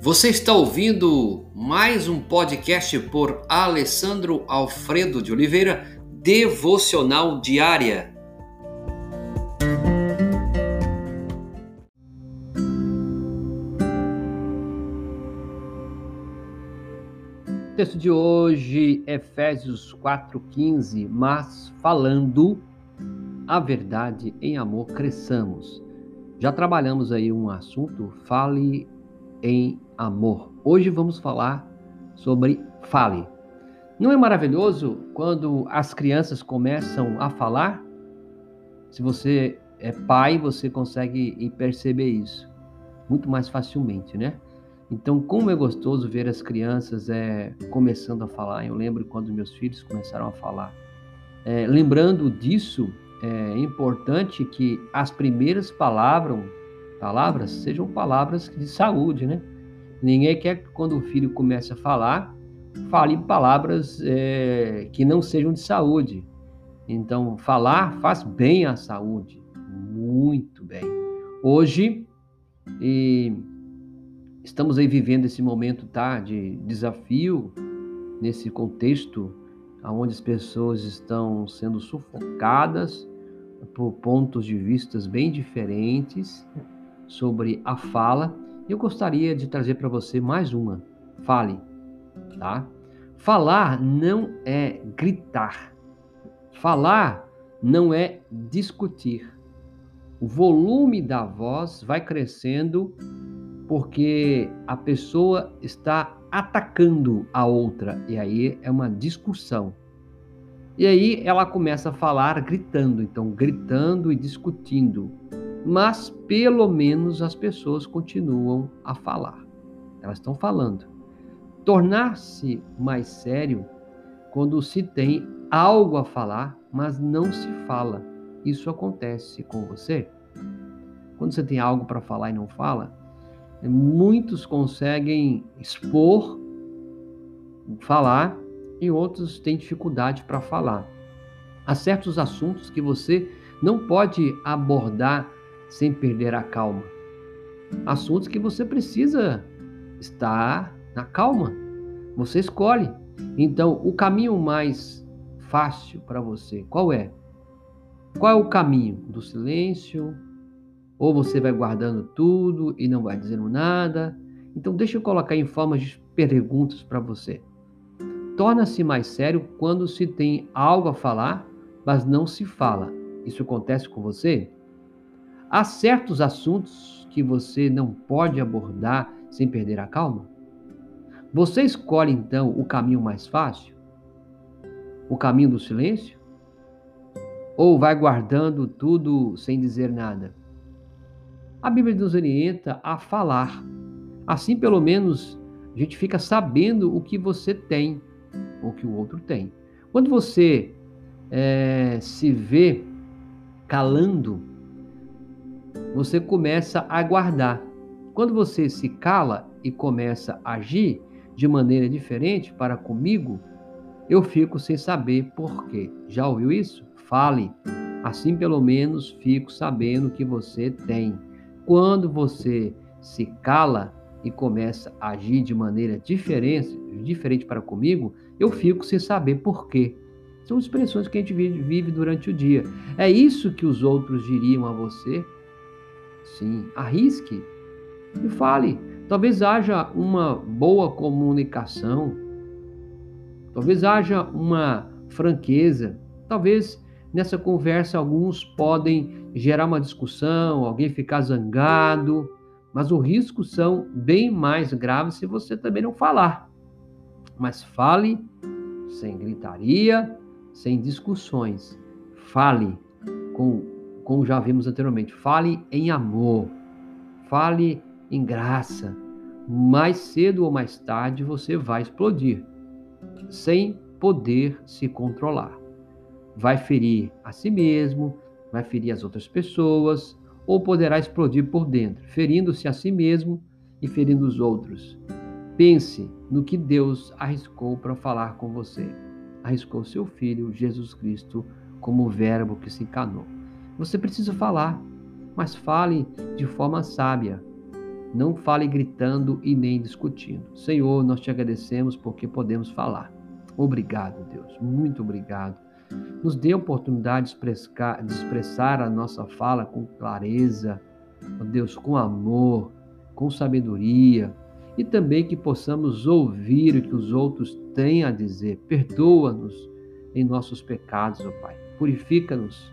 Você está ouvindo mais um podcast por Alessandro Alfredo de Oliveira, Devocional Diária. O texto de hoje, Efésios 4,15, mas falando a verdade em amor, cresçamos. Já trabalhamos aí um assunto, fale em amor. Hoje vamos falar sobre fale. Não é maravilhoso quando as crianças começam a falar? Se você é pai, você consegue perceber isso muito mais facilmente, né? Então, como é gostoso ver as crianças é, começando a falar. Eu lembro quando meus filhos começaram a falar. É, lembrando disso, é importante que as primeiras palavras, palavras sejam palavras de saúde, né? Ninguém quer que quando o filho comece a falar, fale palavras é, que não sejam de saúde. Então, falar faz bem à saúde, muito bem. Hoje, estamos aí vivendo esse momento tá, de desafio, nesse contexto onde as pessoas estão sendo sufocadas por pontos de vistas bem diferentes sobre a fala eu gostaria de trazer para você mais uma. Fale, tá? Falar não é gritar. Falar não é discutir. O volume da voz vai crescendo porque a pessoa está atacando a outra e aí é uma discussão. E aí ela começa a falar gritando, então gritando e discutindo mas pelo menos as pessoas continuam a falar. Elas estão falando. Tornar-se mais sério quando se tem algo a falar, mas não se fala. Isso acontece com você? Quando você tem algo para falar e não fala, muitos conseguem expor, falar, e outros têm dificuldade para falar. Há certos assuntos que você não pode abordar sem perder a calma. Assuntos que você precisa estar na calma. Você escolhe. Então, o caminho mais fácil para você, qual é? Qual é o caminho? Do silêncio? Ou você vai guardando tudo e não vai dizendo nada? Então, deixa eu colocar em forma de perguntas para você. Torna-se mais sério quando se tem algo a falar, mas não se fala. Isso acontece com você? Há certos assuntos que você não pode abordar sem perder a calma? Você escolhe então o caminho mais fácil? O caminho do silêncio? Ou vai guardando tudo sem dizer nada? A Bíblia nos orienta a falar. Assim, pelo menos, a gente fica sabendo o que você tem, ou que o outro tem. Quando você é, se vê calando você começa a guardar. Quando você se cala e começa a agir de maneira diferente para comigo, eu fico sem saber por quê. Já ouviu isso? Fale. Assim, pelo menos, fico sabendo que você tem. Quando você se cala e começa a agir de maneira diferente, diferente para comigo, eu fico sem saber por quê. São expressões que a gente vive durante o dia. É isso que os outros diriam a você Sim, arrisque e fale. Talvez haja uma boa comunicação, talvez haja uma franqueza, talvez nessa conversa alguns podem gerar uma discussão, alguém ficar zangado, mas os riscos são bem mais graves se você também não falar. Mas fale sem gritaria, sem discussões. Fale com como já vimos anteriormente. Fale em amor, fale em graça. Mais cedo ou mais tarde você vai explodir, sem poder se controlar. Vai ferir a si mesmo, vai ferir as outras pessoas, ou poderá explodir por dentro, ferindo-se a si mesmo e ferindo os outros. Pense no que Deus arriscou para falar com você. Arriscou seu filho, Jesus Cristo, como o Verbo que se encanou. Você precisa falar, mas fale de forma sábia. Não fale gritando e nem discutindo. Senhor, nós te agradecemos porque podemos falar. Obrigado, Deus. Muito obrigado. Nos dê a oportunidade de expressar, a nossa fala com clareza, Deus, com amor, com sabedoria, e também que possamos ouvir o que os outros têm a dizer. Perdoa-nos em nossos pecados, ó Pai. Purifica-nos